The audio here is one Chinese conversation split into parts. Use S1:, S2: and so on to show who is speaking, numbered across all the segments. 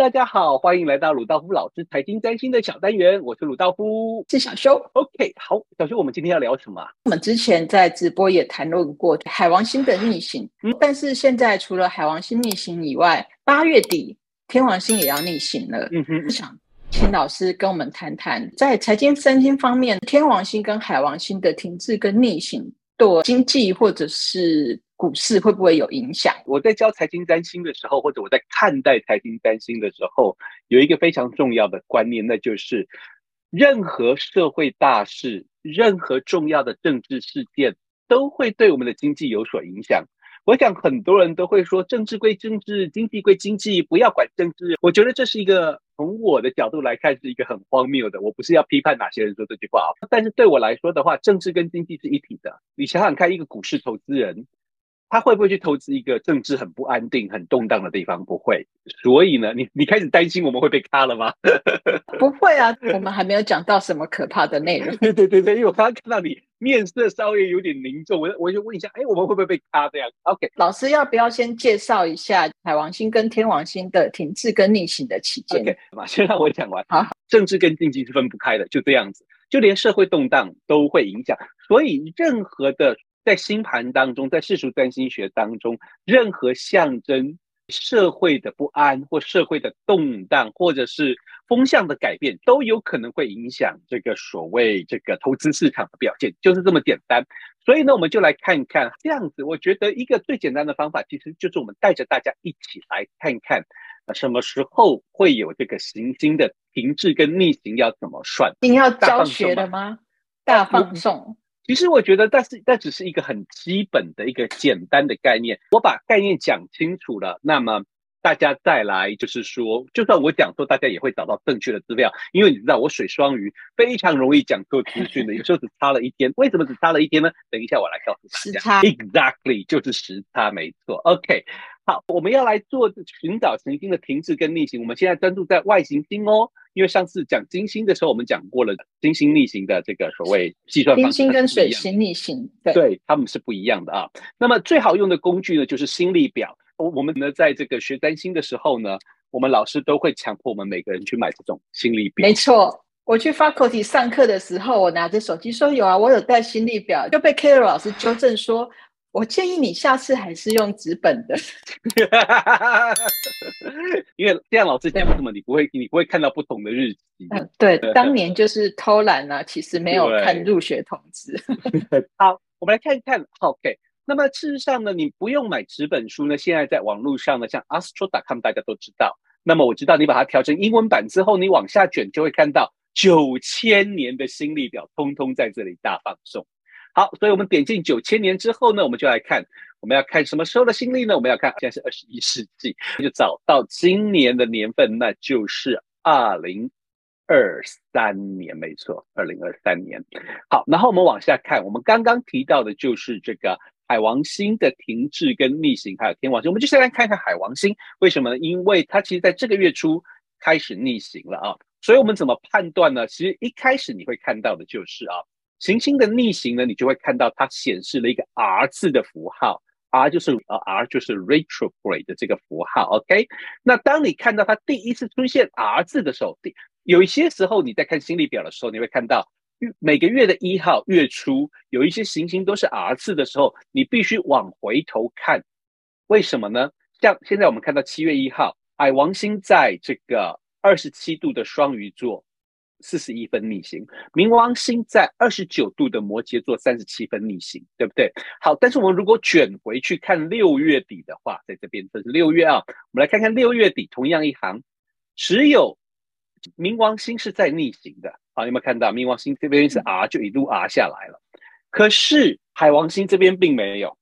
S1: 大家好，欢迎来到鲁道夫老师财经占星的小单元，我是鲁道夫，
S2: 是小修。
S1: OK，好，小修，我们今天要聊什么？
S2: 我们之前在直播也谈论过海王星的逆行，嗯，但是现在除了海王星逆行以外，八月底天王星也要逆行了。嗯哼，想请老师跟我们谈谈，在财经占星方面，天王星跟海王星的停滞跟逆行，对经济或者是股市会不会有影响？
S1: 我在教财经占星的时候，或者我在看待财经占星的时候，有一个非常重要的观念，那就是任何社会大事、任何重要的政治事件，都会对我们的经济有所影响。我想很多人都会说，政治归政治，经济归经济，不要管政治。我觉得这是一个从我的角度来看是一个很荒谬的。我不是要批判哪些人说这句话啊，但是对我来说的话，政治跟经济是一体的。你想想看，一个股市投资人。他会不会去投资一个政治很不安定、很动荡的地方？不会。所以呢，你你开始担心我们会被卡了吗？
S2: 不会啊，我们还没有讲到什么可怕的内容。
S1: 对对对对，因为我刚刚看到你面色稍微有点凝重，我我就问一下，哎，我们会不会被卡这样？OK，
S2: 老师要不要先介绍一下海王星跟天王星的停滞跟逆行的期间
S1: ？OK，先让我讲完。好，政治跟经济是分不开的，就这样子，就连社会动荡都会影响，所以任何的。在星盘当中，在世俗占星学当中，任何象征社会的不安或社会的动荡，或者是风向的改变，都有可能会影响这个所谓这个投资市场的表现，就是这么简单。所以呢，我们就来看看这样子。我觉得一个最简单的方法，其实就是我们带着大家一起来看看，什么时候会有这个行星的停滞跟逆行，要怎么算？
S2: 你要教学的吗？大放送。
S1: 其实我觉得，但是那只是一个很基本的一个简单的概念。我把概念讲清楚了，那么大家再来就是说，就算我讲错，大家也会找到正确的资料。因为你知道，我水双鱼非常容易讲错资讯的，有时候只差了一天。为什么只差了一天呢？等一下我来告诉大家。
S2: 时差
S1: ，Exactly，就是时差，没错。OK。好，我们要来做寻找行星的停滞跟逆行。我们现在专注在外行星哦，因为上次讲金星的时候，我们讲过了金星逆行的这个所谓计算方式。
S2: 金星跟水星逆行，对，
S1: 对，他们是不一样的啊。那么最好用的工具呢，就是星历表。我们呢，在这个学占星的时候呢，我们老师都会强迫我们每个人去买这种星历表。
S2: 没错，我去 faculty 上课的时候，我拿着手机说有啊，我有带星历表，就被 Carol 老师纠正说。我建议你下次还是用纸本的，
S1: 因为这样老师讲什么，你不会你不会看到不同的日期。
S2: 嗯，对，当年就是偷懒啊，其实没有看入学通知。
S1: 好，我们来看一看。OK，那么事实上呢，你不用买纸本书呢，现在在网络上呢，像 Astro.com 大家都知道。那么我知道你把它调成英文版之后，你往下卷就会看到九千年的心历表，通通在这里大放送。好，所以我们点进九千年之后呢，我们就来看，我们要看什么时候的新历呢？我们要看现在是二十一世纪，就找到今年的年份，那就是二零二三年，没错，二零二三年。好，然后我们往下看，我们刚刚提到的就是这个海王星的停滞跟逆行，还有天王星。我们就先来看看海王星，为什么呢？因为它其实在这个月初开始逆行了啊，所以我们怎么判断呢？其实一开始你会看到的就是啊。行星的逆行呢，你就会看到它显示了一个 R 字的符号，R 就是呃 R 就是 retrograde 的这个符号，OK？那当你看到它第一次出现 R 字的时候，第有一些时候你在看星历表的时候，你会看到每个月的一号月初有一些行星都是 R 字的时候，你必须往回头看，为什么呢？像现在我们看到七月一号，海王星在这个二十七度的双鱼座。四十一分逆行，冥王星在二十九度的摩羯座三十七分逆行，对不对？好，但是我们如果卷回去看六月底的话，在这边这是六月啊，我们来看看六月底同样一行，只有冥王星是在逆行的。好，有没有看到冥王星这边是 R 就一路 R 下来了？可是海王星这边并没有，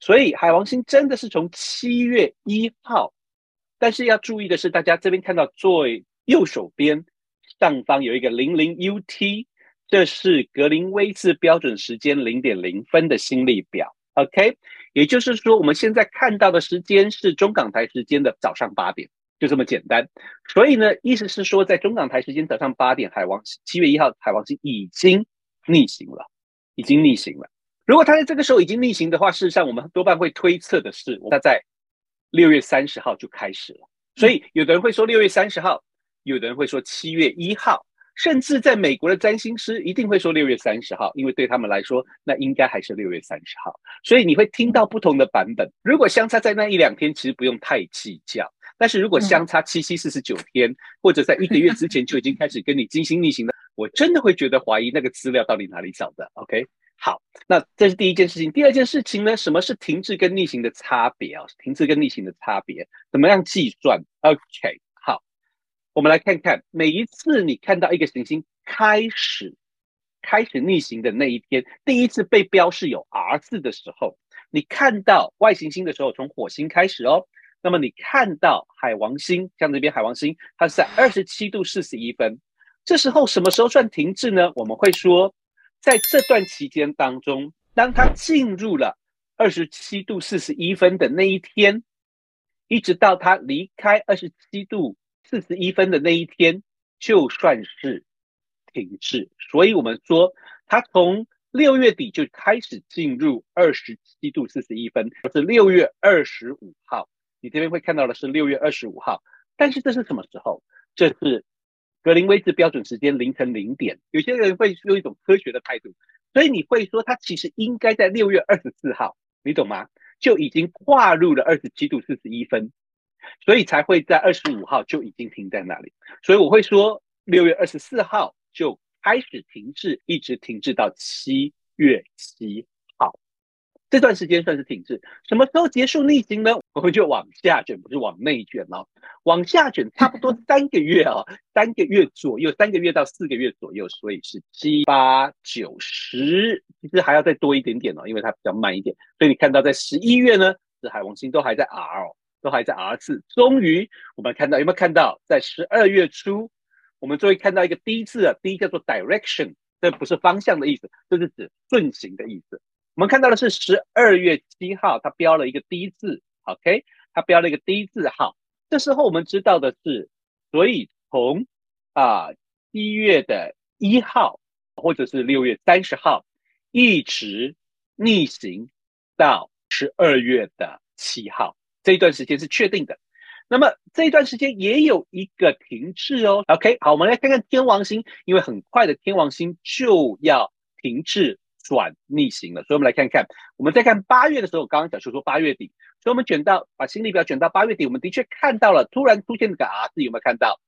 S1: 所以海王星真的是从七月一号，但是要注意的是，大家这边看到最右手边。上方有一个零零 UT，这是格林威治标准时间零点零分的星历表。OK，也就是说，我们现在看到的时间是中港台时间的早上八点，就这么简单。所以呢，意思是说，在中港台时间早上八点，海王七月一号海王星已经逆行了，已经逆行了。如果它在这个时候已经逆行的话，事实上我们多半会推测的是，它在六月三十号就开始了。所以有的人会说六月三十号，有的人会说七月一号，甚至在美国的占星师一定会说六月三十号，因为对他们来说，那应该还是六月三十号。所以你会听到不同的版本。如果相差在那一两天，其实不用太计较。但是如果相差七七四十九天，或者在一个月之前就已经开始跟你精心逆行的，我真的会觉得怀疑那个资料到底哪里找的。OK，好，那这是第一件事情。第二件事情呢，什么是停滞跟逆行的差别啊？停滞跟逆行的差别，怎么样计算？OK，好，我们来看看，每一次你看到一个行星开始开始逆行的那一天，第一次被标示有 R 字的时候，你看到外行星的时候，从火星开始哦。那么你看到海王星，像这边海王星，它是在二十七度四十一分。这时候什么时候算停滞呢？我们会说，在这段期间当中，当它进入了二十七度四十一分的那一天，一直到它离开二十七度四十一分的那一天，就算是停滞。所以我们说，它从六月底就开始进入二十七度四十一分，是六月二十五号。你这边会看到的是六月二十五号，但是这是什么时候？这是格林威治标准时间凌晨零点。有些人会用一种科学的态度，所以你会说它其实应该在六月二十四号，你懂吗？就已经跨入了二十七度四十一分，所以才会在二十五号就已经停在那里。所以我会说六月二十四号就开始停滞，一直停滞到七月七号。这段时间算是停滞，什么时候结束逆行呢？我们就往下卷，不是往内卷哦，往下卷差不多三个月哦，三个月左右，三个月到四个月左右，所以是七八九十，其实还要再多一点点哦，因为它比较慢一点。所以你看到在十一月呢，这海王星都还在 R，都还在 R 字。终于，我们看到有没有看到，在十二月初，我们终于看到一个 D 字啊，D 叫做 direction，这不是方向的意思，这是指顺行的意思。我们看到的是十二月七号，它标了一个 D 字，OK，它标了一个 D 字号。这时候我们知道的是，所以从啊一月的一号，或者是六月三十号，一直逆行到十二月的七号，这一段时间是确定的。那么这一段时间也有一个停滞哦，OK，好，我们来看看天王星，因为很快的天王星就要停滞。转逆行了，所以我们来看看，我们在看八月的时候，刚刚讲说说八月底，所以我们卷到把星历表卷到八月底，我们的确看到了突然出现的个 R 字，有没有看到？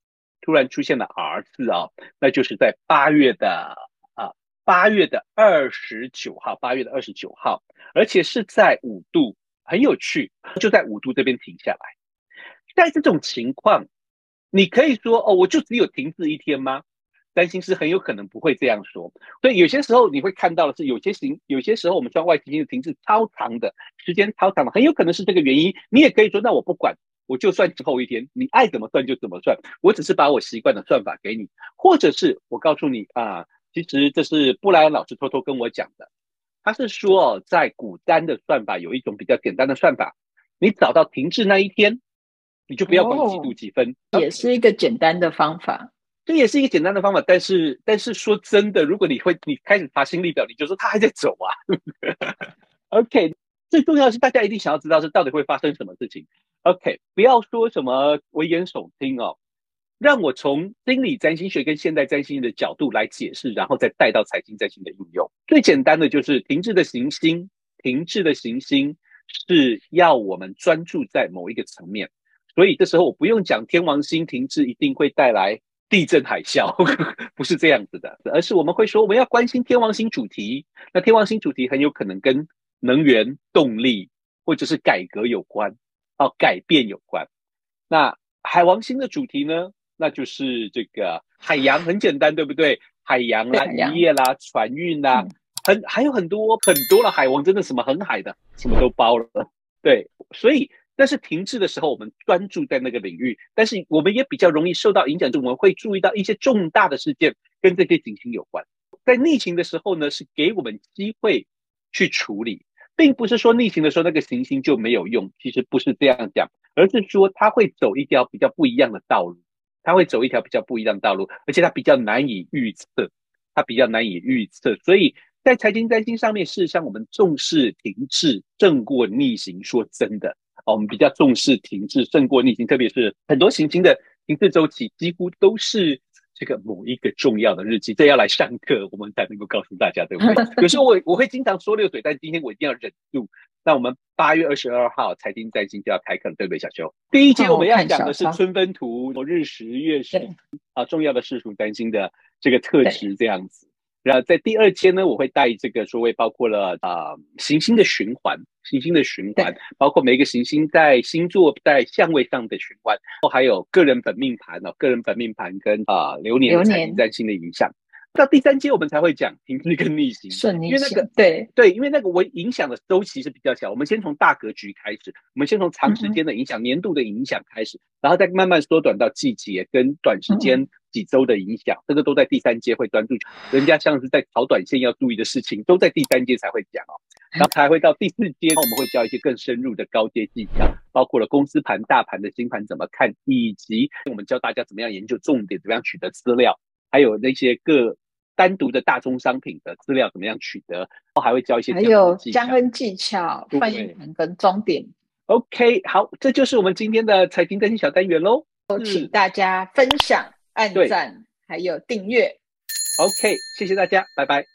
S1: 突然出现了 R 字啊、哦，那就是在八月的啊八月的二十九号，八月的二十九号，而且是在五度，很有趣，就在五度这边停下来。在这种情况，你可以说哦，我就只有停滞一天吗？占星师很有可能不会这样说，所以有些时候你会看到的是，有些行，有些时候我们算外行星的停滞超长的时间，超长的，很有可能是这个原因。你也可以说，那我不管，我就算之后一天，你爱怎么算就怎么算，我只是把我习惯的算法给你，或者是我告诉你啊，其实这是布莱恩老师偷偷跟我讲的，他是说哦，在股单的算法有一种比较简单的算法，你找到停滞那一天，你就不要管几度几分，
S2: 哦，也是一个简单的方法。
S1: 这也是一个简单的方法，但是但是说真的，如果你会你开始查心力表，你就说他还在走啊。OK，最重要的是大家一定想要知道是到底会发生什么事情。OK，不要说什么危言耸听哦，让我从心理占星学跟现代占星的角度来解释，然后再带到财经占星的应用。最简单的就是停滞的行星，停滞的行星是要我们专注在某一个层面，所以这时候我不用讲天王星停滞一定会带来。地震海啸 不是这样子的，而是我们会说我们要关心天王星主题。那天王星主题很有可能跟能源、动力或者是改革有关，哦，改变有关。那海王星的主题呢？那就是这个海洋，很简单，对不对？海洋啦、渔业啦、船运啦，嗯、很还有很多很多了。海王真的什么很海的，什么都包了。对，所以。但是停滞的时候，我们专注在那个领域，但是我们也比较容易受到影响，就我们会注意到一些重大的事件跟这些行星有关。在逆行的时候呢，是给我们机会去处理，并不是说逆行的时候那个行星就没有用，其实不是这样讲，而是说它会走一条比较不一样的道路，它会走一条比较不一样的道路，而且它比较难以预测，它比较难以预测，所以在财经占星上面，事实上我们重视停滞胜过逆行。说真的。我们比较重视停滞胜过逆行，特别是很多行星的停滞周期几乎都是这个某一个重要的日期，这要来上课我们才能够告诉大家，对不对？有时候我我会经常说溜嘴，但今天我一定要忍住。那我们八月二十二号财经在今就要开课了，对不对，小邱？第一节我们要讲的是春分图，日食月食啊，重要的世俗占星的这个特质这样子。然后在第二天呢，我会带这个所谓包括了啊、呃、行星的循环，行星的循环，包括每一个行星在星座在相位上的循环，还有个人本命盘哦，个人本命盘跟啊、呃、流年财经占星的影响。到第三阶我们才会讲 停滞跟逆行，
S2: 顺逆行，
S1: 因为那个对对，因为那个我影响的周期是比较小。我们先从大格局开始，我们先从长时间的影响、嗯、年度的影响开始，然后再慢慢缩短到季节跟短时间几周的影响，嗯、这个都在第三阶会专注。人家像是在炒短线要注意的事情，都在第三阶才会讲哦。然后才会到第四阶，我们会教一些更深入的高阶技巧，包括了公司盘、大盘的新盘怎么看，以及我们教大家怎么样研究重点，怎么样取得资料，还有那些各。单独的大宗商品的资料怎么样取得？然后还会教一些，还
S2: 有加分技巧、翻译盘跟终点。
S1: OK，好，这就是我们今天的财经更新小单元喽。
S2: 请大家分享、按赞，还有订阅。
S1: OK，谢谢大家，拜拜。